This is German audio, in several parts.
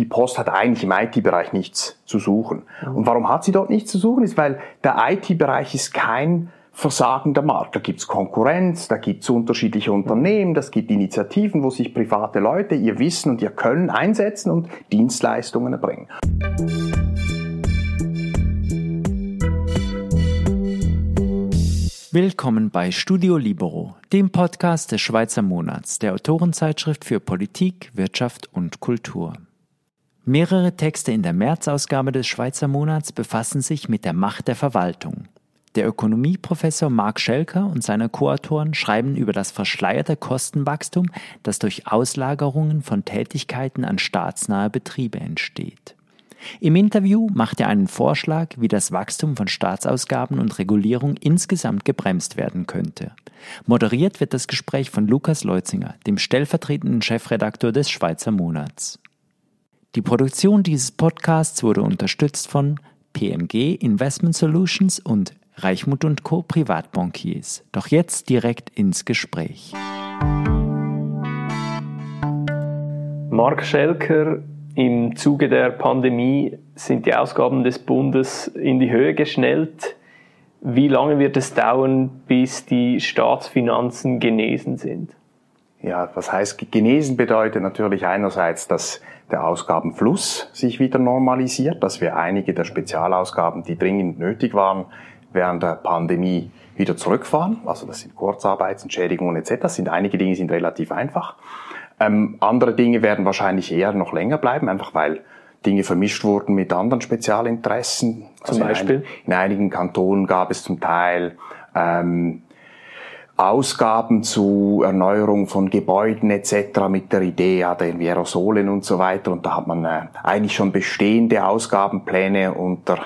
die Post hat eigentlich im IT-Bereich nichts zu suchen. Und warum hat sie dort nichts zu suchen? Ist, weil der IT-Bereich ist kein versagender Markt. Da gibt's Konkurrenz, da gibt's unterschiedliche Unternehmen, das gibt Initiativen, wo sich private Leute ihr Wissen und ihr Können einsetzen und Dienstleistungen erbringen. Willkommen bei Studio Libero, dem Podcast des Schweizer Monats, der Autorenzeitschrift für Politik, Wirtschaft und Kultur. Mehrere Texte in der März-Ausgabe des Schweizer Monats befassen sich mit der Macht der Verwaltung. Der Ökonomieprofessor Mark Schelker und seine Co-Autoren schreiben über das verschleierte Kostenwachstum, das durch Auslagerungen von Tätigkeiten an staatsnahe Betriebe entsteht. Im Interview macht er einen Vorschlag, wie das Wachstum von Staatsausgaben und Regulierung insgesamt gebremst werden könnte. Moderiert wird das Gespräch von Lukas Leutzinger, dem stellvertretenden Chefredakteur des Schweizer Monats. Die Produktion dieses Podcasts wurde unterstützt von PMG Investment Solutions und Reichmut und Co. Privatbankiers. Doch jetzt direkt ins Gespräch. Mark Schelker im Zuge der Pandemie sind die Ausgaben des Bundes in die Höhe geschnellt. Wie lange wird es dauern, bis die Staatsfinanzen genesen sind? Ja, was heißt genesen bedeutet natürlich einerseits, dass der Ausgabenfluss sich wieder normalisiert, dass wir einige der Spezialausgaben, die dringend nötig waren, während der Pandemie wieder zurückfahren. Also das sind Kurzarbeitsentschädigungen etc. Das sind einige Dinge sind relativ einfach. Ähm, andere Dinge werden wahrscheinlich eher noch länger bleiben, einfach weil Dinge vermischt wurden mit anderen Spezialinteressen. Zum also Beispiel? In, ein, in, einigen Kantonen gab es zum Teil ähm, Ausgaben zu Erneuerung von Gebäuden etc. mit der Idee, ja, irgendwie Aerosolen und so weiter. Und da hat man äh, eigentlich schon bestehende Ausgabenpläne unter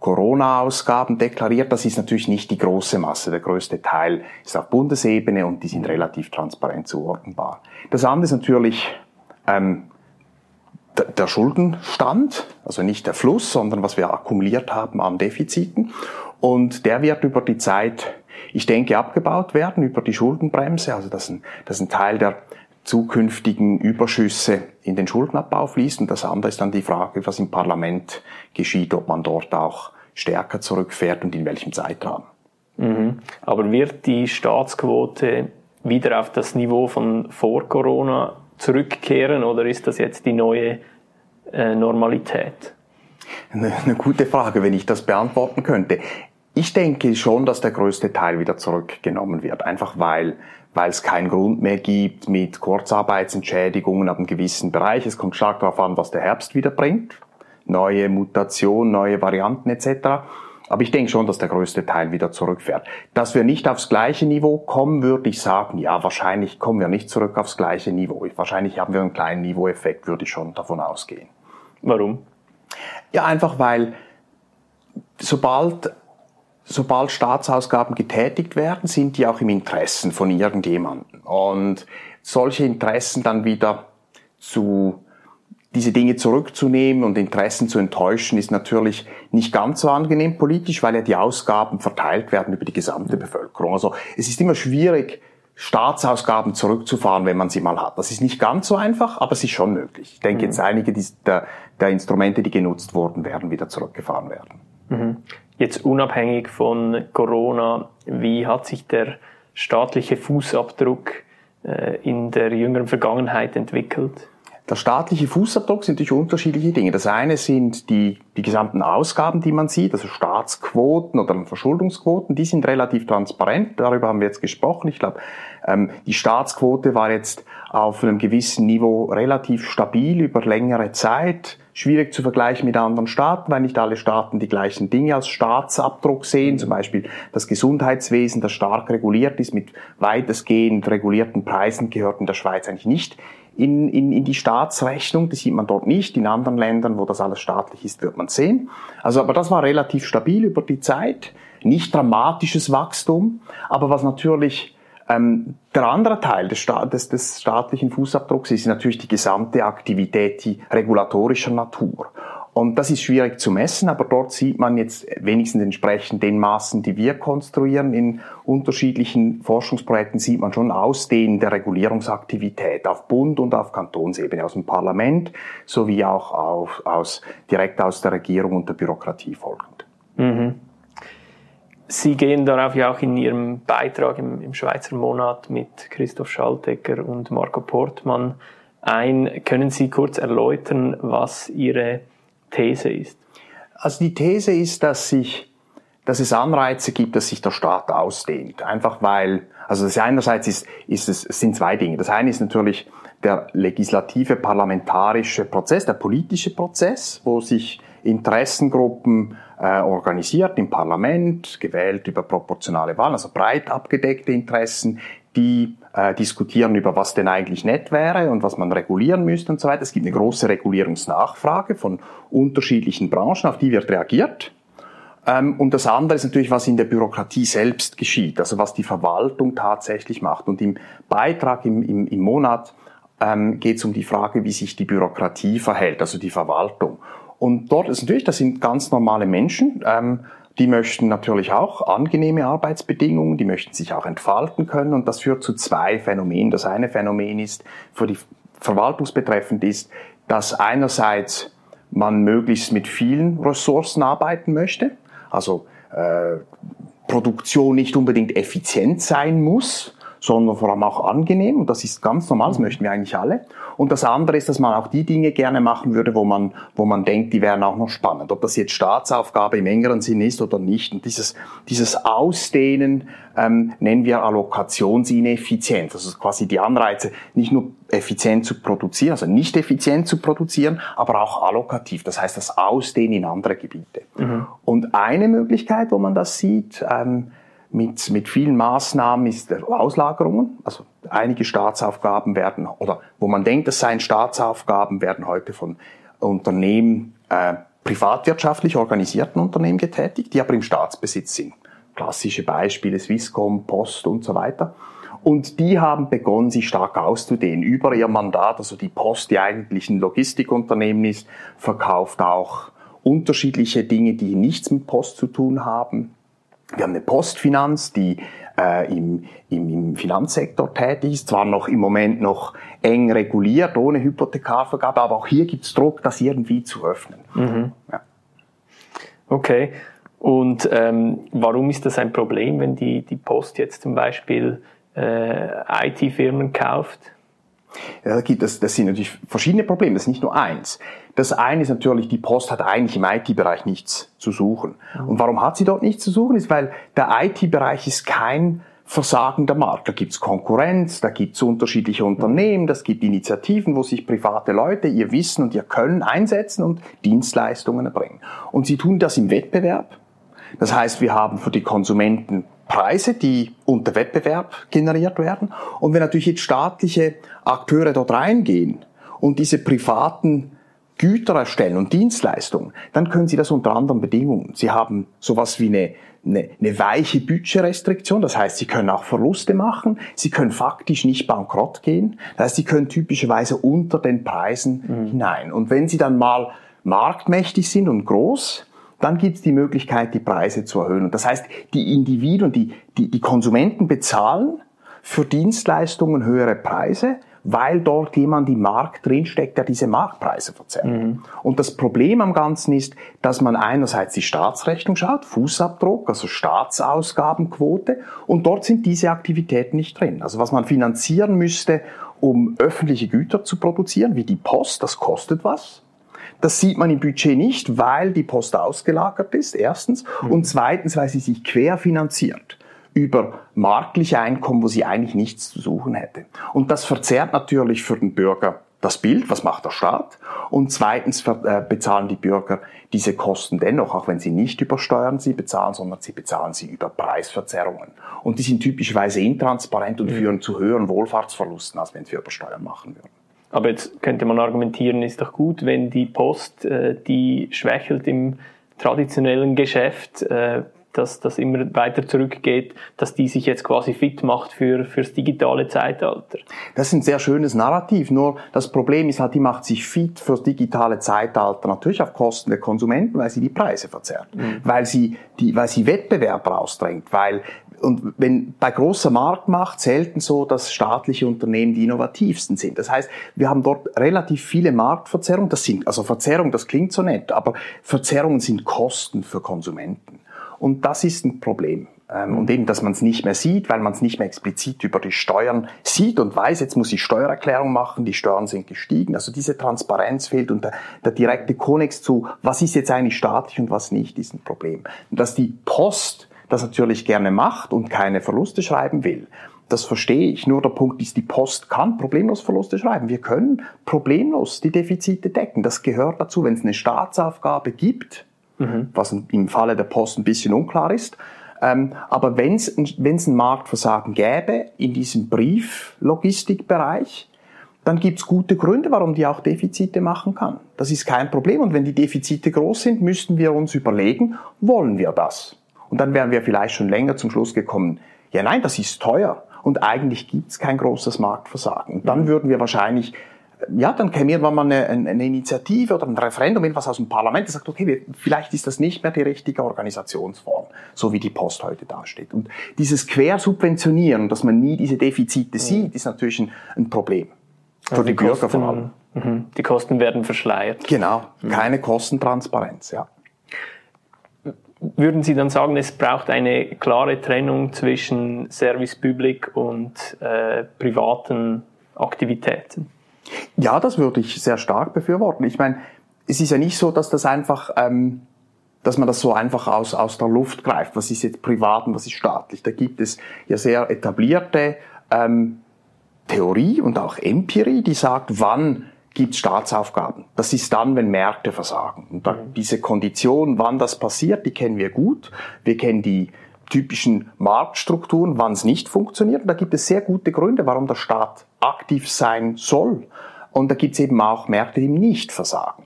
Corona-Ausgaben deklariert. Das ist natürlich nicht die große Masse. Der größte Teil ist auf Bundesebene und die sind relativ transparent zuordnenbar. Das andere ist natürlich ähm, der Schuldenstand, also nicht der Fluss, sondern was wir akkumuliert haben an Defiziten. Und der wird über die Zeit, ich denke, abgebaut werden über die Schuldenbremse. Also dass ein, dass ein Teil der zukünftigen Überschüsse in den Schuldenabbau fließt. Und das andere ist dann die Frage, was im Parlament geschieht, ob man dort auch stärker zurückfährt und in welchem Zeitrahmen. Mhm. Aber wird die Staatsquote wieder auf das Niveau von vor Corona zurückkehren oder ist das jetzt die neue äh, Normalität? Eine, eine gute Frage, wenn ich das beantworten könnte. Ich denke schon, dass der größte Teil wieder zurückgenommen wird, einfach weil weil es keinen Grund mehr gibt mit Kurzarbeitsentschädigungen ab einem gewissen Bereich. Es kommt stark darauf an, was der Herbst wieder bringt. Neue Mutationen, neue Varianten etc. Aber ich denke schon, dass der größte Teil wieder zurückfährt. Dass wir nicht aufs gleiche Niveau kommen, würde ich sagen, ja, wahrscheinlich kommen wir nicht zurück aufs gleiche Niveau. Wahrscheinlich haben wir einen kleinen Niveaueffekt, würde ich schon davon ausgehen. Warum? Ja, einfach weil sobald sobald Staatsausgaben getätigt werden, sind die auch im Interessen von irgendjemandem. Und solche Interessen dann wieder zu diese Dinge zurückzunehmen und Interessen zu enttäuschen, ist natürlich nicht ganz so angenehm politisch, weil ja die Ausgaben verteilt werden über die gesamte Bevölkerung. Also es ist immer schwierig, Staatsausgaben zurückzufahren, wenn man sie mal hat. Das ist nicht ganz so einfach, aber es ist schon möglich. Ich denke, mhm. jetzt einige der, der Instrumente, die genutzt wurden, werden wieder zurückgefahren werden. Mhm. Jetzt unabhängig von Corona, wie hat sich der staatliche Fußabdruck äh, in der jüngeren Vergangenheit entwickelt? Der staatliche Fußabdruck sind natürlich unterschiedliche Dinge. Das eine sind die, die gesamten Ausgaben, die man sieht, also Staatsquoten oder Verschuldungsquoten, die sind relativ transparent. Darüber haben wir jetzt gesprochen. Ich glaube, ähm, die Staatsquote war jetzt auf einem gewissen Niveau relativ stabil über längere Zeit schwierig zu vergleichen mit anderen Staaten, weil nicht alle Staaten die gleichen Dinge als Staatsabdruck sehen. Zum Beispiel das Gesundheitswesen, das stark reguliert ist, mit weitestgehend regulierten Preisen gehört in der Schweiz eigentlich nicht in, in, in die Staatsrechnung. Das sieht man dort nicht. In anderen Ländern, wo das alles staatlich ist, wird man sehen. Also, aber das war relativ stabil über die Zeit. Nicht dramatisches Wachstum, aber was natürlich ähm, der andere Teil des, Sta des, des staatlichen Fußabdrucks ist natürlich die gesamte Aktivität die regulatorischer Natur. Und das ist schwierig zu messen, aber dort sieht man jetzt wenigstens entsprechend den Maßen, die wir konstruieren in unterschiedlichen Forschungsprojekten, sieht man schon Ausdehnen der Regulierungsaktivität auf Bund und auf Kantonsebene, aus dem Parlament sowie auch auf, aus, direkt aus der Regierung und der Bürokratie folgend. Mhm. Sie gehen darauf ja auch in Ihrem Beitrag im, im Schweizer Monat mit Christoph Schaltecker und Marco Portmann ein. Können Sie kurz erläutern, was Ihre These ist? Also die These ist, dass sich, dass es Anreize gibt, dass sich der Staat ausdehnt. Einfach weil, also das einerseits ist, ist es, sind zwei Dinge. Das eine ist natürlich der legislative parlamentarische Prozess, der politische Prozess, wo sich Interessengruppen äh, organisiert im Parlament, gewählt über proportionale Wahlen, also breit abgedeckte Interessen, die äh, diskutieren über, was denn eigentlich nett wäre und was man regulieren müsste und so weiter. Es gibt eine große Regulierungsnachfrage von unterschiedlichen Branchen, auf die wird reagiert. Ähm, und das andere ist natürlich, was in der Bürokratie selbst geschieht, also was die Verwaltung tatsächlich macht. Und im Beitrag im, im, im Monat ähm, geht es um die Frage, wie sich die Bürokratie verhält, also die Verwaltung. Und dort ist natürlich, das sind ganz normale Menschen, ähm, die möchten natürlich auch angenehme Arbeitsbedingungen, die möchten sich auch entfalten können. Und das führt zu zwei Phänomenen. Das eine Phänomen ist, für die verwaltungsbetreffend ist, dass einerseits man möglichst mit vielen Ressourcen arbeiten möchte, also äh, Produktion nicht unbedingt effizient sein muss, sondern vor allem auch angenehm. Und das ist ganz normal, das möchten wir eigentlich alle. Und das andere ist, dass man auch die Dinge gerne machen würde, wo man, wo man denkt, die wären auch noch spannend. Ob das jetzt Staatsaufgabe im engeren Sinn ist oder nicht. Und dieses, dieses Ausdehnen ähm, nennen wir Allokationsineffizienz. Also quasi die Anreize, nicht nur effizient zu produzieren, also nicht effizient zu produzieren, aber auch allokativ. Das heißt, das Ausdehnen in andere Gebiete. Mhm. Und eine Möglichkeit, wo man das sieht, ähm, mit, mit vielen Maßnahmen ist Auslagerungen. Also einige Staatsaufgaben werden, oder wo man denkt, es seien Staatsaufgaben, werden heute von Unternehmen, äh, privatwirtschaftlich organisierten Unternehmen getätigt, die aber im Staatsbesitz sind. Klassische Beispiele, Swisscom, Post und so weiter. Und die haben begonnen, sich stark auszudehnen. Über ihr Mandat, also die Post, die eigentlich ein Logistikunternehmen ist, verkauft auch unterschiedliche Dinge, die nichts mit Post zu tun haben. Wir haben eine Postfinanz, die äh, im, im, im Finanzsektor tätig ist, zwar noch im Moment noch eng reguliert, ohne Hypothekarvergabe, aber auch hier gibt es Druck, das irgendwie zu öffnen. Mhm. Ja. Okay. Und ähm, warum ist das ein Problem, wenn die, die Post jetzt zum Beispiel äh, IT-Firmen kauft? Ja, da gibt es, das sind natürlich verschiedene Probleme, das ist nicht nur eins. Das eine ist natürlich, die Post hat eigentlich im IT-Bereich nichts zu suchen. Und warum hat sie dort nichts zu suchen? Ist, weil der IT-Bereich ist kein versagender Markt. Da gibt's Konkurrenz, da gibt's unterschiedliche Unternehmen, das gibt Initiativen, wo sich private Leute ihr Wissen und ihr Können einsetzen und Dienstleistungen erbringen. Und sie tun das im Wettbewerb. Das heißt, wir haben für die Konsumenten Preise, die unter Wettbewerb generiert werden. Und wenn natürlich jetzt staatliche Akteure dort reingehen und diese privaten Güter erstellen und Dienstleistungen, dann können Sie das unter anderen Bedingungen. Sie haben sowas wie eine, eine, eine weiche Budgetrestriktion, das heißt, Sie können auch Verluste machen, Sie können faktisch nicht bankrott gehen, das heißt, Sie können typischerweise unter den Preisen mhm. hinein. Und wenn Sie dann mal marktmächtig sind und groß, dann gibt es die Möglichkeit, die Preise zu erhöhen. Und das heißt, die Individuen, die, die, die Konsumenten bezahlen für Dienstleistungen höhere Preise, weil dort jemand im Markt drinsteckt, der diese Marktpreise verzerrt. Mhm. Und das Problem am Ganzen ist, dass man einerseits die Staatsrechnung schaut, Fußabdruck, also Staatsausgabenquote, und dort sind diese Aktivitäten nicht drin. Also was man finanzieren müsste, um öffentliche Güter zu produzieren, wie die Post, das kostet was. Das sieht man im Budget nicht, weil die Post ausgelagert ist, erstens. Mhm. Und zweitens, weil sie sich querfinanziert über marktliche Einkommen, wo sie eigentlich nichts zu suchen hätte. Und das verzerrt natürlich für den Bürger das Bild, was macht der Staat? Und zweitens äh, bezahlen die Bürger diese Kosten dennoch, auch wenn sie nicht über Steuern sie bezahlen, sondern sie bezahlen sie über Preisverzerrungen. Und die sind typischerweise intransparent und mhm. führen zu höheren Wohlfahrtsverlusten, als wenn sie über Steuern machen würden. Aber jetzt könnte man argumentieren, ist doch gut, wenn die Post, äh, die schwächelt im traditionellen Geschäft, äh, dass das immer weiter zurückgeht, dass die sich jetzt quasi fit macht für fürs digitale Zeitalter. Das ist ein sehr schönes Narrativ. Nur das Problem ist halt, die macht sich fit fürs digitale Zeitalter natürlich auf Kosten der Konsumenten, weil sie die Preise verzerrt, mhm. weil sie die, weil sie Wettbewerb rausdrängt, weil und wenn bei großer Marktmacht selten so, dass staatliche Unternehmen die innovativsten sind. Das heißt, wir haben dort relativ viele Marktverzerrungen. Das sind, also Verzerrung, das klingt so nett, aber Verzerrungen sind Kosten für Konsumenten. Und das ist ein Problem. Ähm, und eben, dass man es nicht mehr sieht, weil man es nicht mehr explizit über die Steuern sieht und weiß, jetzt muss ich Steuererklärung machen, die Steuern sind gestiegen. Also diese Transparenz fehlt und der, der direkte Konnex zu, was ist jetzt eigentlich staatlich und was nicht, ist ein Problem. Und dass die Post das natürlich gerne macht und keine Verluste schreiben will. Das verstehe ich. Nur der Punkt ist, die Post kann problemlos Verluste schreiben. Wir können problemlos die Defizite decken. Das gehört dazu, wenn es eine Staatsaufgabe gibt, mhm. was im Falle der Post ein bisschen unklar ist. Ähm, aber wenn es ein Marktversagen gäbe in diesem Brieflogistikbereich, dann gibt es gute Gründe, warum die auch Defizite machen kann. Das ist kein Problem. Und wenn die Defizite groß sind, müssten wir uns überlegen, wollen wir das? Und dann wären wir vielleicht schon länger zum Schluss gekommen, ja nein, das ist teuer und eigentlich gibt es kein großes Marktversagen. Und dann würden wir wahrscheinlich ja, dann käme irgendwann mal eine, eine Initiative oder ein Referendum, irgendwas aus dem Parlament, das sagt, okay, vielleicht ist das nicht mehr die richtige Organisationsform, so wie die Post heute dasteht. Und dieses Quersubventionieren, dass man nie diese Defizite mhm. sieht, ist natürlich ein, ein Problem. Für also die, die Bürger Kosten, vor allem. Mhm. Die Kosten werden verschleiert. Genau, mhm. keine Kostentransparenz, ja würden Sie dann sagen, es braucht eine klare Trennung zwischen Service Public und äh, privaten Aktivitäten? Ja, das würde ich sehr stark befürworten. Ich meine, es ist ja nicht so, dass das einfach, ähm, dass man das so einfach aus, aus der Luft greift. Was ist jetzt privat und was ist staatlich? Da gibt es ja sehr etablierte ähm, Theorie und auch Empirie, die sagt, wann gibt Staatsaufgaben. Das ist dann, wenn Märkte versagen. Und da, mhm. diese Kondition, wann das passiert, die kennen wir gut. Wir kennen die typischen Marktstrukturen, wann es nicht funktioniert. Und da gibt es sehr gute Gründe, warum der Staat aktiv sein soll. Und da gibt es eben auch Märkte, die nicht versagen.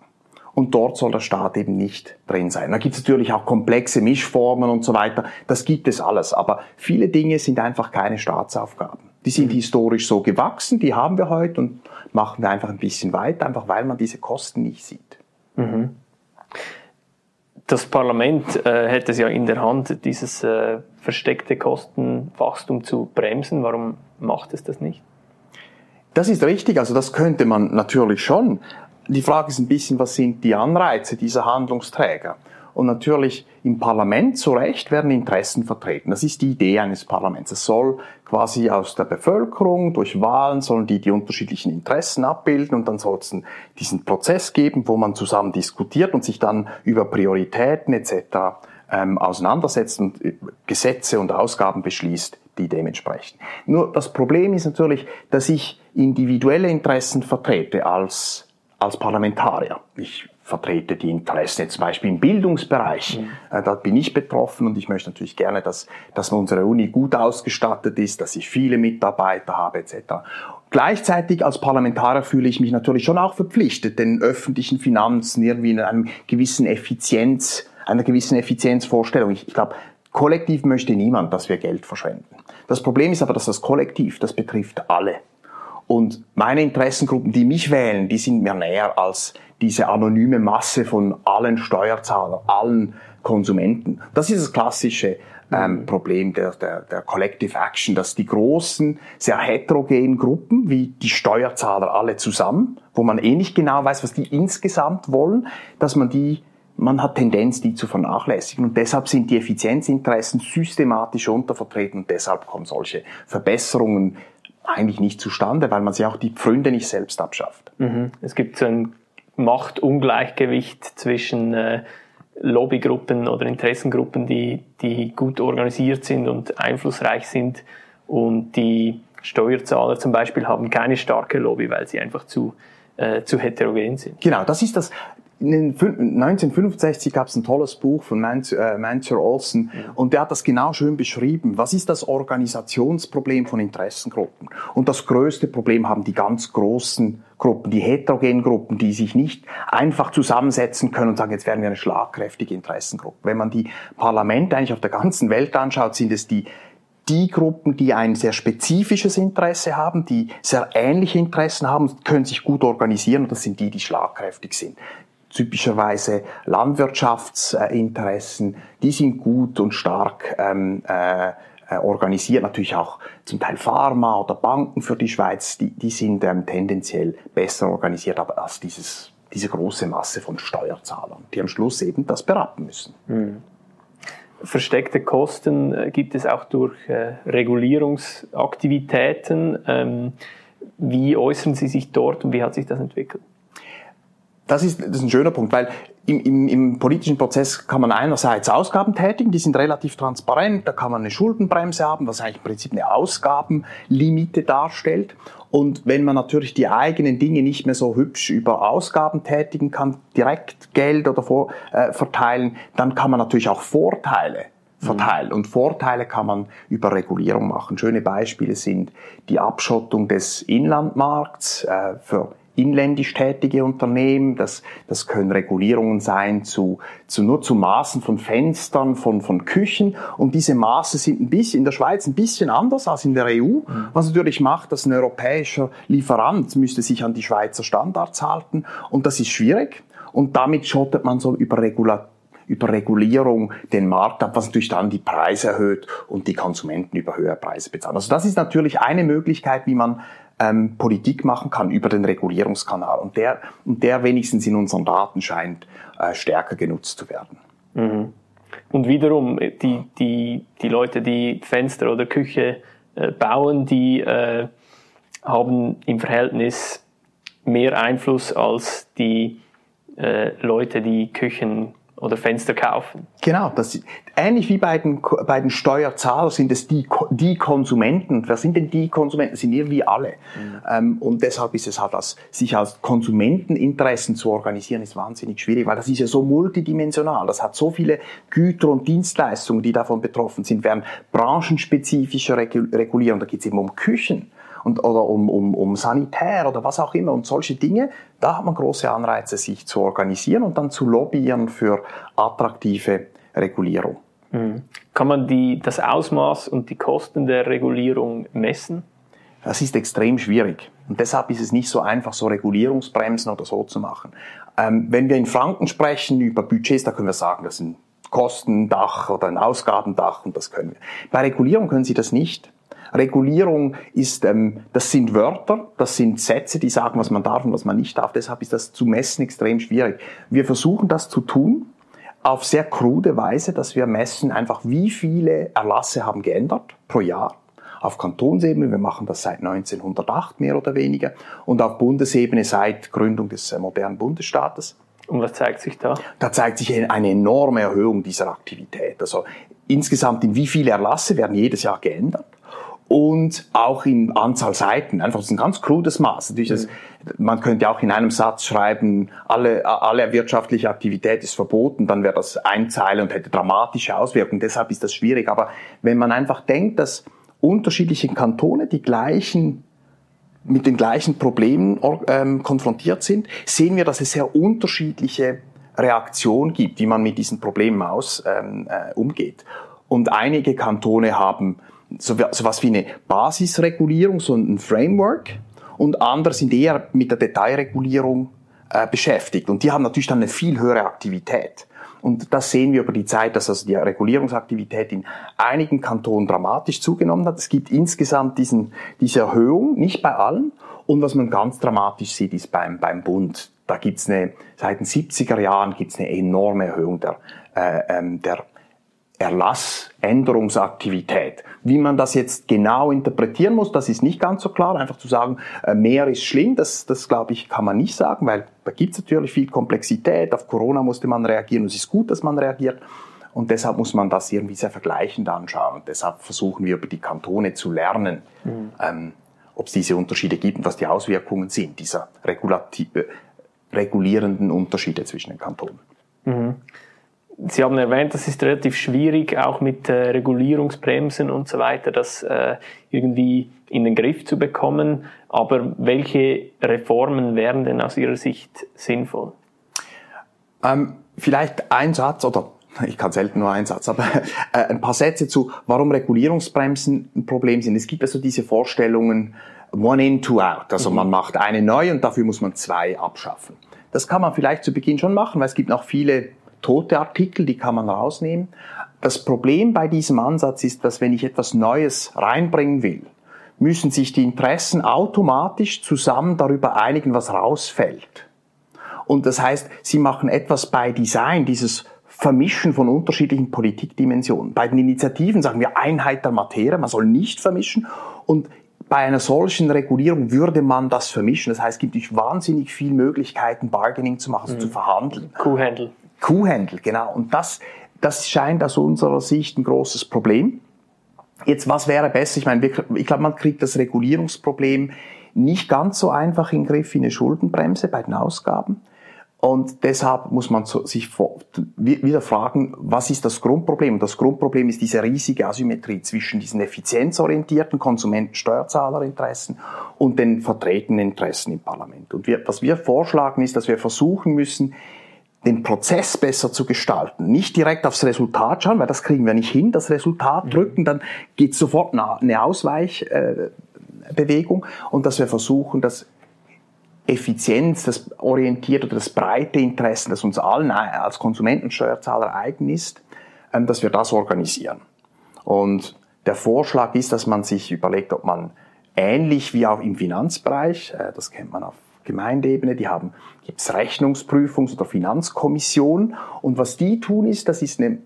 Und dort soll der Staat eben nicht drin sein. Da gibt es natürlich auch komplexe Mischformen und so weiter. Das gibt es alles. Aber viele Dinge sind einfach keine Staatsaufgaben. Die sind mhm. historisch so gewachsen, die haben wir heute und machen wir einfach ein bisschen weiter, einfach weil man diese Kosten nicht sieht. Mhm. Das Parlament äh, hätte es ja in der Hand, dieses äh, versteckte Kostenwachstum zu bremsen. Warum macht es das nicht? Das ist richtig, also das könnte man natürlich schon. Die Frage ist ein bisschen, was sind die Anreize dieser Handlungsträger? Und natürlich im Parlament zu Recht werden Interessen vertreten. Das ist die Idee eines Parlaments. Es soll quasi aus der Bevölkerung durch Wahlen sollen die die unterschiedlichen Interessen abbilden und dann soll es diesen Prozess geben, wo man zusammen diskutiert und sich dann über Prioritäten etc. Ähm, auseinandersetzt und äh, Gesetze und Ausgaben beschließt, die dementsprechend. Nur das Problem ist natürlich, dass ich individuelle Interessen vertrete als als Parlamentarier. Ich vertrete die Interessen jetzt zum Beispiel im Bildungsbereich. Mhm. Äh, da bin ich betroffen und ich möchte natürlich gerne, dass, dass unsere Uni gut ausgestattet ist, dass ich viele Mitarbeiter habe etc. Gleichzeitig als Parlamentarier fühle ich mich natürlich schon auch verpflichtet, den öffentlichen Finanzen irgendwie in einem gewissen Effizienz, einer gewissen Effizienzvorstellung. Ich, ich glaube, kollektiv möchte niemand, dass wir Geld verschwenden. Das Problem ist aber, dass das Kollektiv, das betrifft alle. Und meine Interessengruppen, die mich wählen, die sind mir näher als diese anonyme Masse von allen Steuerzahlern, allen Konsumenten. Das ist das klassische ähm, mhm. Problem der, der, der Collective Action, dass die großen, sehr heterogenen Gruppen, wie die Steuerzahler alle zusammen, wo man eh nicht genau weiß, was die insgesamt wollen, dass man die man hat Tendenz, die zu vernachlässigen. Und deshalb sind die Effizienzinteressen systematisch untervertreten und deshalb kommen solche Verbesserungen eigentlich nicht zustande, weil man sie auch die Pfründe nicht selbst abschafft. Mhm. Es gibt so ein Machtungleichgewicht zwischen äh, Lobbygruppen oder Interessengruppen, die, die gut organisiert sind und einflussreich sind und die Steuerzahler zum Beispiel haben keine starke Lobby, weil sie einfach zu, äh, zu heterogen sind. Genau, das ist das 1965 gab es ein tolles Buch von Mansur äh, Olsen und der hat das genau schön beschrieben. Was ist das Organisationsproblem von Interessengruppen? Und das größte Problem haben die ganz großen Gruppen, die heterogenen Gruppen, die sich nicht einfach zusammensetzen können und sagen, jetzt werden wir eine schlagkräftige Interessengruppe. Wenn man die Parlamente eigentlich auf der ganzen Welt anschaut, sind es die die Gruppen, die ein sehr spezifisches Interesse haben, die sehr ähnliche Interessen haben, können sich gut organisieren und das sind die, die schlagkräftig sind typischerweise Landwirtschaftsinteressen, die sind gut und stark ähm, äh, äh, organisiert, natürlich auch zum Teil Pharma oder Banken für die Schweiz, die, die sind ähm, tendenziell besser organisiert als dieses, diese große Masse von Steuerzahlern, die am Schluss eben das berappen müssen. Mhm. Versteckte Kosten äh, gibt es auch durch äh, Regulierungsaktivitäten. Ähm, wie äußern Sie sich dort und wie hat sich das entwickelt? Das ist, das ist ein schöner Punkt, weil im, im, im politischen Prozess kann man einerseits Ausgaben tätigen, die sind relativ transparent, da kann man eine Schuldenbremse haben, was eigentlich im Prinzip eine Ausgabenlimite darstellt. Und wenn man natürlich die eigenen Dinge nicht mehr so hübsch über Ausgaben tätigen kann, direkt Geld oder vor, äh, verteilen, dann kann man natürlich auch Vorteile verteilen. Mhm. Und Vorteile kann man über Regulierung machen. Schöne Beispiele sind die Abschottung des Inlandmarkts äh, für inländisch tätige Unternehmen, das, das können Regulierungen sein zu, zu nur zu Maßen von Fenstern, von, von Küchen und diese Maße sind ein bisschen in der Schweiz ein bisschen anders als in der EU, mhm. was natürlich macht, dass ein europäischer Lieferant müsste sich an die Schweizer Standards halten und das ist schwierig und damit schottet man so über Regulatoren über Regulierung den Markt ab, was natürlich dann die Preise erhöht und die Konsumenten über höhere Preise bezahlen. Also das ist natürlich eine Möglichkeit, wie man ähm, Politik machen kann über den Regulierungskanal. Und der, der wenigstens in unseren Daten scheint äh, stärker genutzt zu werden. Mhm. Und wiederum, die, die, die Leute, die Fenster oder Küche äh, bauen, die äh, haben im Verhältnis mehr Einfluss als die äh, Leute, die Küchen oder Fenster kaufen. Genau, das ist, ähnlich wie bei den, bei den Steuerzahlern sind es die, die Konsumenten. Wer sind denn die Konsumenten? Das sind irgendwie alle. Mhm. Ähm, und deshalb ist es halt, als, sich als Konsumenteninteressen zu organisieren, ist wahnsinnig schwierig, weil das ist ja so multidimensional. Das hat so viele Güter und Dienstleistungen, die davon betroffen sind, werden branchenspezifische regulieren. Da geht es eben um Küchen und, oder um, um, um Sanitär oder was auch immer und solche Dinge, da hat man große Anreize, sich zu organisieren und dann zu lobbyieren für attraktive Regulierung. Mhm. Kann man die, das Ausmaß und die Kosten der Regulierung messen? Das ist extrem schwierig. Und deshalb ist es nicht so einfach, so Regulierungsbremsen oder so zu machen. Ähm, wenn wir in Franken sprechen über Budgets, da können wir sagen, das ist ein Kostendach oder ein Ausgabendach und das können wir. Bei Regulierung können Sie das nicht. Regulierung ist, ähm, das sind Wörter, das sind Sätze, die sagen, was man darf und was man nicht darf. Deshalb ist das zu messen extrem schwierig. Wir versuchen das zu tun auf sehr krude Weise, dass wir messen einfach, wie viele Erlasse haben geändert pro Jahr auf Kantonsebene. Wir machen das seit 1908 mehr oder weniger und auf Bundesebene seit Gründung des äh, modernen Bundesstaates. Und was zeigt sich da? Da zeigt sich eine enorme Erhöhung dieser Aktivität. Also insgesamt in wie viele Erlasse werden jedes Jahr geändert und auch in Anzahl Seiten. Einfach das ist ein ganz krudes Maß. Natürlich das, man könnte auch in einem Satz schreiben, alle, alle wirtschaftliche Aktivität ist verboten, dann wäre das ein Zeile und hätte dramatische Auswirkungen. Deshalb ist das schwierig. Aber wenn man einfach denkt, dass unterschiedliche Kantone die gleichen mit den gleichen Problemen ähm, konfrontiert sind, sehen wir, dass es sehr unterschiedliche Reaktionen gibt, wie man mit diesen Problemen aus, ähm, äh, umgeht. Und einige Kantone haben so, was wie eine Basisregulierung, so ein Framework und andere sind eher mit der Detailregulierung äh, beschäftigt und die haben natürlich dann eine viel höhere Aktivität. Und das sehen wir über die Zeit, dass also die Regulierungsaktivität in einigen Kantonen dramatisch zugenommen hat. Es gibt insgesamt diesen, diese Erhöhung, nicht bei allen. Und was man ganz dramatisch sieht, ist beim, beim Bund. Da gibt's eine, seit den 70er Jahren gibt's eine enorme Erhöhung der, äh, ähm, der Erlassänderungsaktivität. Wie man das jetzt genau interpretieren muss, das ist nicht ganz so klar. Einfach zu sagen, äh, mehr ist schlimm, das, das glaube ich, kann man nicht sagen, weil da gibt es natürlich viel Komplexität. Auf Corona musste man reagieren und es ist gut, dass man reagiert. Und deshalb muss man das irgendwie sehr vergleichend anschauen. Und deshalb versuchen wir über die Kantone zu lernen, mhm. ähm, ob es diese Unterschiede gibt und was die Auswirkungen sind dieser Regulative, regulierenden Unterschiede zwischen den Kantonen. Mhm. Sie haben erwähnt, das ist relativ schwierig, auch mit äh, Regulierungsbremsen und so weiter, das äh, irgendwie in den Griff zu bekommen. Aber welche Reformen wären denn aus Ihrer Sicht sinnvoll? Ähm, vielleicht ein Satz oder ich kann selten nur einen Satz, aber äh, ein paar Sätze zu, warum Regulierungsbremsen ein Problem sind. Es gibt also diese Vorstellungen, one in, two out. Also mhm. man macht eine neu und dafür muss man zwei abschaffen. Das kann man vielleicht zu Beginn schon machen, weil es gibt noch viele tote Artikel, die kann man rausnehmen. Das Problem bei diesem Ansatz ist, dass wenn ich etwas Neues reinbringen will, müssen sich die Interessen automatisch zusammen darüber einigen, was rausfällt. Und das heißt, sie machen etwas bei Design, dieses Vermischen von unterschiedlichen Politikdimensionen. Bei den Initiativen sagen wir Einheit der Materie, man soll nicht vermischen. Und bei einer solchen Regulierung würde man das vermischen. Das heißt, es gibt nicht wahnsinnig viele Möglichkeiten, Bargaining zu machen, also mhm. zu verhandeln. Kuhhändel. Kuhhändel, genau. Und das, das scheint aus unserer Sicht ein großes Problem. Jetzt, was wäre besser? Ich meine, ich glaube, man kriegt das Regulierungsproblem nicht ganz so einfach in den Griff wie eine Schuldenbremse bei den Ausgaben. Und deshalb muss man sich wieder fragen, was ist das Grundproblem? Und das Grundproblem ist diese riesige Asymmetrie zwischen diesen effizienzorientierten Konsumenten-Steuerzahlerinteressen und den vertretenen Interessen im Parlament. Und wir, was wir vorschlagen ist, dass wir versuchen müssen, den Prozess besser zu gestalten. Nicht direkt aufs Resultat schauen, weil das kriegen wir nicht hin, das Resultat mhm. drücken, dann geht sofort eine Ausweichbewegung und dass wir versuchen, das Effizienz, das orientierte oder das breite Interesse, das uns allen als Konsumentensteuerzahler eigen ist, ähm, dass wir das organisieren. Und der Vorschlag ist, dass man sich überlegt, ob man ähnlich wie auch im Finanzbereich, äh, das kennt man auf Gemeindeebene, die haben, gibt's Rechnungsprüfungs- oder Finanzkommission. Und was die tun ist, das ist eine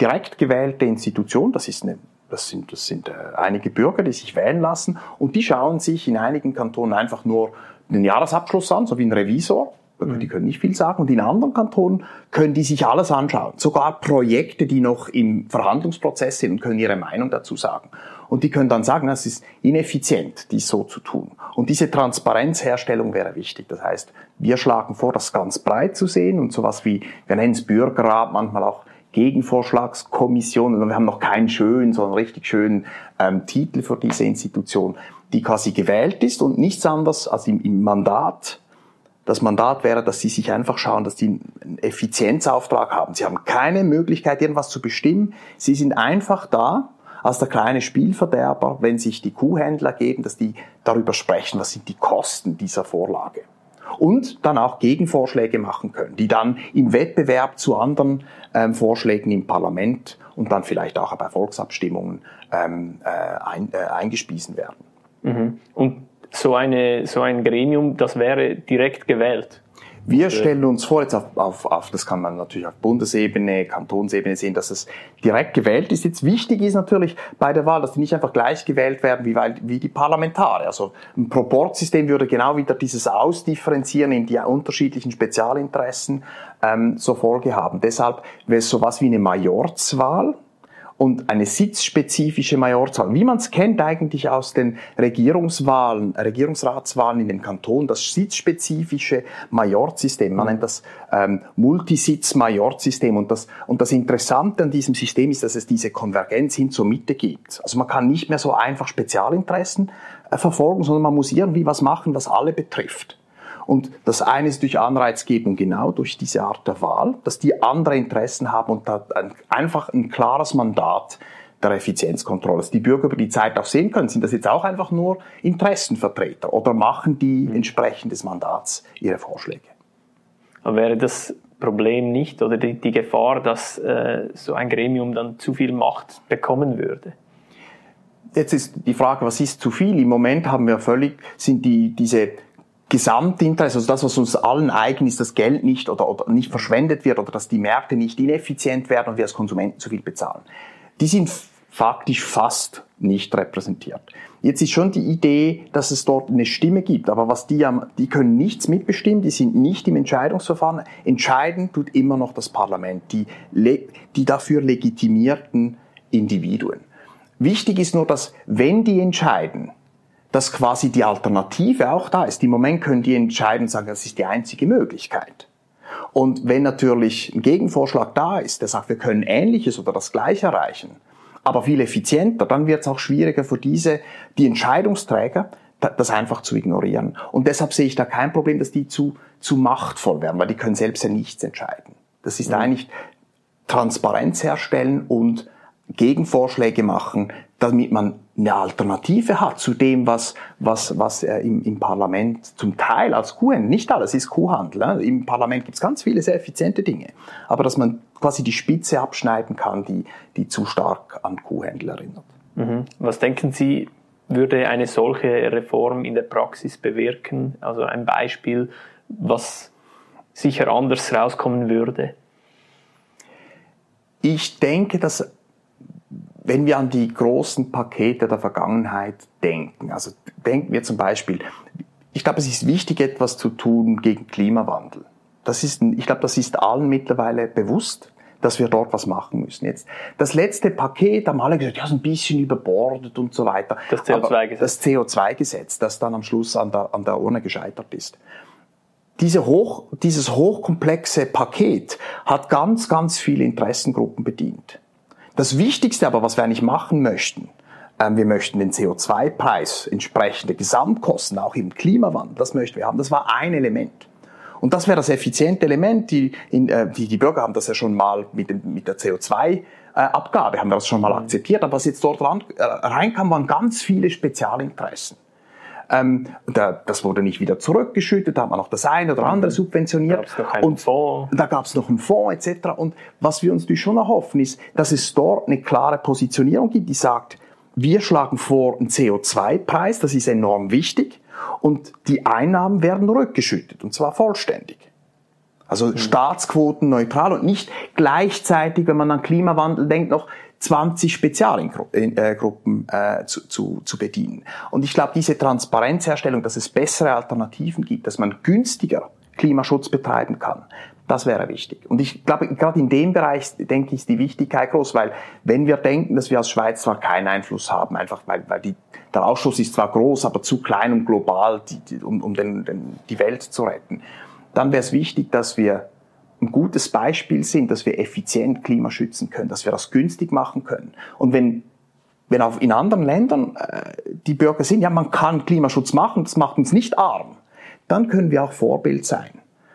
direkt gewählte Institution, das ist eine das sind, das sind äh, einige Bürger, die sich wählen lassen und die schauen sich in einigen Kantonen einfach nur den Jahresabschluss an, so wie ein Revisor. Die können nicht viel sagen. Und in anderen Kantonen können die sich alles anschauen. Sogar Projekte, die noch im Verhandlungsprozess sind und können ihre Meinung dazu sagen. Und die können dann sagen, es ist ineffizient, dies so zu tun. Und diese Transparenzherstellung wäre wichtig. Das heißt, wir schlagen vor, das ganz breit zu sehen und sowas wie, wir nennen es Bürgerrat, manchmal auch Gegenvorschlagskommission. Wir haben noch keinen schönen, sondern richtig schönen ähm, Titel für diese Institution die quasi gewählt ist und nichts anderes als im, im Mandat. Das Mandat wäre, dass sie sich einfach schauen, dass die einen Effizienzauftrag haben. Sie haben keine Möglichkeit, irgendwas zu bestimmen. Sie sind einfach da als der kleine Spielverderber, wenn sich die Kuhhändler geben, dass die darüber sprechen, was sind die Kosten dieser Vorlage. Und dann auch Gegenvorschläge machen können, die dann im Wettbewerb zu anderen ähm, Vorschlägen im Parlament und dann vielleicht auch bei Volksabstimmungen ähm, äh, ein, äh, eingespiesen werden. Mhm. Und so, eine, so ein Gremium, das wäre direkt gewählt. Wir äh, stellen uns vor, jetzt auf, auf, auf, das kann man natürlich auf Bundesebene, Kantonsebene sehen, dass es direkt gewählt ist. Jetzt wichtig ist natürlich bei der Wahl, dass die nicht einfach gleich gewählt werden wie, wie die Parlamentare. Also ein Proportsystem würde genau wieder dieses Ausdifferenzieren in die unterschiedlichen Spezialinteressen ähm, zur Folge haben. Deshalb wäre es sowas wie eine Majorzwahl und eine sitzspezifische Majorzahl, wie man es kennt eigentlich aus den Regierungswahlen, Regierungsratswahlen in den Kantonen, das sitzspezifische Majorsystem. Man nennt das ähm, Multisitz-Majorsystem. Und das, und das Interessante an diesem System ist, dass es diese Konvergenz hin zur Mitte gibt. Also man kann nicht mehr so einfach Spezialinteressen äh, verfolgen, sondern man muss irgendwie was machen, was alle betrifft. Und das eine ist durch Anreizgebung genau durch diese Art der Wahl, dass die andere Interessen haben und da ein, einfach ein klares Mandat der Effizienzkontrolle. Dass die Bürger über die Zeit auch sehen können, sind das jetzt auch einfach nur Interessenvertreter oder machen die mhm. entsprechend des Mandats ihre Vorschläge. Aber wäre das Problem nicht oder die, die Gefahr, dass äh, so ein Gremium dann zu viel Macht bekommen würde? Jetzt ist die Frage, was ist zu viel? Im Moment haben wir völlig, sind die, diese Gesamtinteresse, also das, was uns allen eigen ist, dass Geld nicht oder, oder nicht verschwendet wird oder dass die Märkte nicht ineffizient werden und wir als Konsumenten zu viel bezahlen. Die sind faktisch fast nicht repräsentiert. Jetzt ist schon die Idee, dass es dort eine Stimme gibt, aber was die haben, die können nichts mitbestimmen, die sind nicht im Entscheidungsverfahren. Entscheiden tut immer noch das Parlament, die, die dafür legitimierten Individuen. Wichtig ist nur, dass wenn die entscheiden, dass quasi die Alternative auch da ist. Im Moment können die entscheiden und sagen, das ist die einzige Möglichkeit. Und wenn natürlich ein Gegenvorschlag da ist, der sagt, wir können Ähnliches oder das Gleiche erreichen, aber viel effizienter, dann wird es auch schwieriger für diese, die Entscheidungsträger, das einfach zu ignorieren. Und deshalb sehe ich da kein Problem, dass die zu, zu machtvoll werden, weil die können selbst ja nichts entscheiden. Das ist mhm. eigentlich Transparenz herstellen und Gegenvorschläge machen, damit man eine Alternative hat zu dem, was, was, was äh, im, im Parlament zum Teil als Kuhhandel, nicht alles ist Kuhhandel. Ne? Im Parlament gibt es ganz viele sehr effiziente Dinge. Aber dass man quasi die Spitze abschneiden kann, die, die zu stark an Kuhhandel erinnert. Mhm. Was denken Sie, würde eine solche Reform in der Praxis bewirken? Also ein Beispiel, was sicher anders rauskommen würde? Ich denke, dass wenn wir an die großen Pakete der Vergangenheit denken, also denken wir zum Beispiel, ich glaube, es ist wichtig, etwas zu tun gegen Klimawandel. Das ist, ich glaube, das ist allen mittlerweile bewusst, dass wir dort was machen müssen. Jetzt das letzte Paket haben alle gesagt, ja, ist ein bisschen überbordet und so weiter. Das CO2-Gesetz. Das CO2-Gesetz, das dann am Schluss an der, an der Urne gescheitert ist. Diese hoch, dieses hochkomplexe Paket hat ganz, ganz viele Interessengruppen bedient. Das Wichtigste aber, was wir eigentlich machen möchten, ähm, wir möchten den CO2-Preis, entsprechende Gesamtkosten, auch im Klimawandel, das möchten wir haben. Das war ein Element. Und das wäre das effiziente Element. Die, in, äh, die, die Bürger haben das ja schon mal mit, dem, mit der CO2-Abgabe, haben wir das schon mal akzeptiert. Aber was jetzt dort ran, äh, reinkam, waren ganz viele Spezialinteressen. Ähm, da, das wurde nicht wieder zurückgeschüttet, da hat man noch das eine oder andere subventioniert. Da und Fonds. da gab es noch einen Fonds etc. Und was wir uns natürlich schon erhoffen, ist, dass es dort eine klare Positionierung gibt, die sagt, wir schlagen vor einen CO2-Preis, das ist enorm wichtig, und die Einnahmen werden rückgeschüttet, und zwar vollständig. Also mhm. Staatsquoten neutral und nicht gleichzeitig, wenn man an Klimawandel denkt, noch 20 Spezialgruppen äh, zu, zu, zu bedienen. Und ich glaube, diese Transparenzherstellung, dass es bessere Alternativen gibt, dass man günstiger Klimaschutz betreiben kann, das wäre wichtig. Und ich glaube, gerade in dem Bereich, denke ich, ist die Wichtigkeit groß, weil wenn wir denken, dass wir als Schweiz zwar keinen Einfluss haben, einfach weil, weil die, der Ausschuss ist zwar groß, aber zu klein und global, die, die, um, um den, den, die Welt zu retten, dann wäre es wichtig, dass wir ein gutes Beispiel sind, dass wir effizient Klima schützen können, dass wir das günstig machen können. Und wenn wenn auch in anderen Ländern äh, die Bürger sind, ja, man kann Klimaschutz machen, das macht uns nicht arm, dann können wir auch Vorbild sein.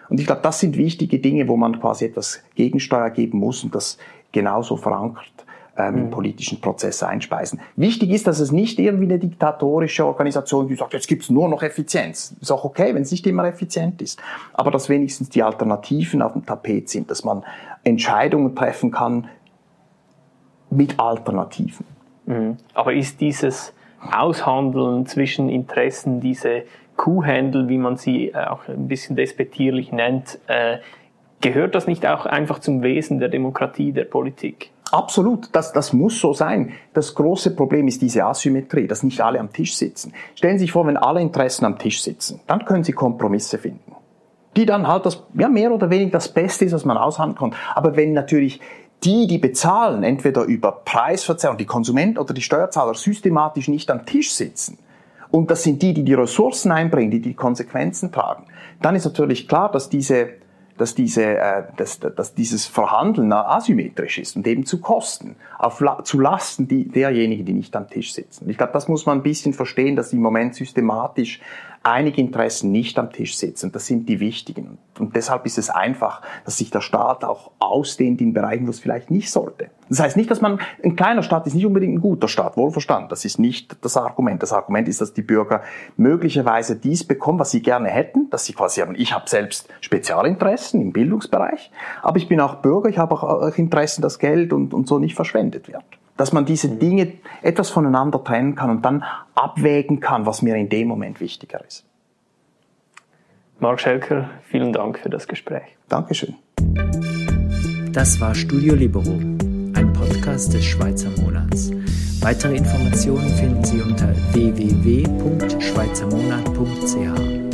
Und ich glaube, das sind wichtige Dinge, wo man quasi etwas Gegensteuer geben muss und das genauso verankert ähm, mhm. politischen Prozess einspeisen. Wichtig ist, dass es nicht irgendwie eine diktatorische Organisation, die sagt, jetzt gibt's nur noch Effizienz. Ist auch okay, wenn es nicht immer effizient ist. Aber dass wenigstens die Alternativen auf dem Tapet sind, dass man Entscheidungen treffen kann mit Alternativen. Mhm. Aber ist dieses Aushandeln zwischen Interessen, diese Kuhhändel, wie man sie äh, auch ein bisschen despektierlich nennt, äh, gehört das nicht auch einfach zum Wesen der Demokratie, der Politik? Absolut, das, das muss so sein. Das große Problem ist diese Asymmetrie, dass nicht alle am Tisch sitzen. Stellen Sie sich vor, wenn alle Interessen am Tisch sitzen, dann können Sie Kompromisse finden. Die dann halt das, ja, mehr oder weniger das Beste ist, was man aushandeln kann. Aber wenn natürlich die, die bezahlen, entweder über Preisverzerrung, die Konsumenten oder die Steuerzahler systematisch nicht am Tisch sitzen, und das sind die, die die Ressourcen einbringen, die die Konsequenzen tragen, dann ist natürlich klar, dass diese dass, diese, äh, dass, dass dieses Verhandeln asymmetrisch ist und eben zu Kosten, auf, zu Lasten die, derjenigen, die nicht am Tisch sitzen. Ich glaube, das muss man ein bisschen verstehen, dass im Moment systematisch einige Interessen nicht am Tisch sitzen. Das sind die wichtigen. Und deshalb ist es einfach, dass sich der Staat auch ausdehnt in Bereichen, wo es vielleicht nicht sollte. Das heißt nicht, dass man, ein kleiner Staat ist nicht unbedingt ein guter Staat, wohlverstanden. Das ist nicht das Argument. Das Argument ist, dass die Bürger möglicherweise dies bekommen, was sie gerne hätten, dass sie quasi haben, ich habe selbst Spezialinteressen im Bildungsbereich, aber ich bin auch Bürger, ich habe auch Interessen, dass Geld und, und so nicht verschwendet wird dass man diese Dinge etwas voneinander trennen kann und dann abwägen kann, was mir in dem Moment wichtiger ist. Marc Schelker, vielen Dank für das Gespräch. Dankeschön. Das war Studio Libero, Podcast des Schweizer Monats. Weitere Informationen finden Sie unter www.schweizermonat.ch.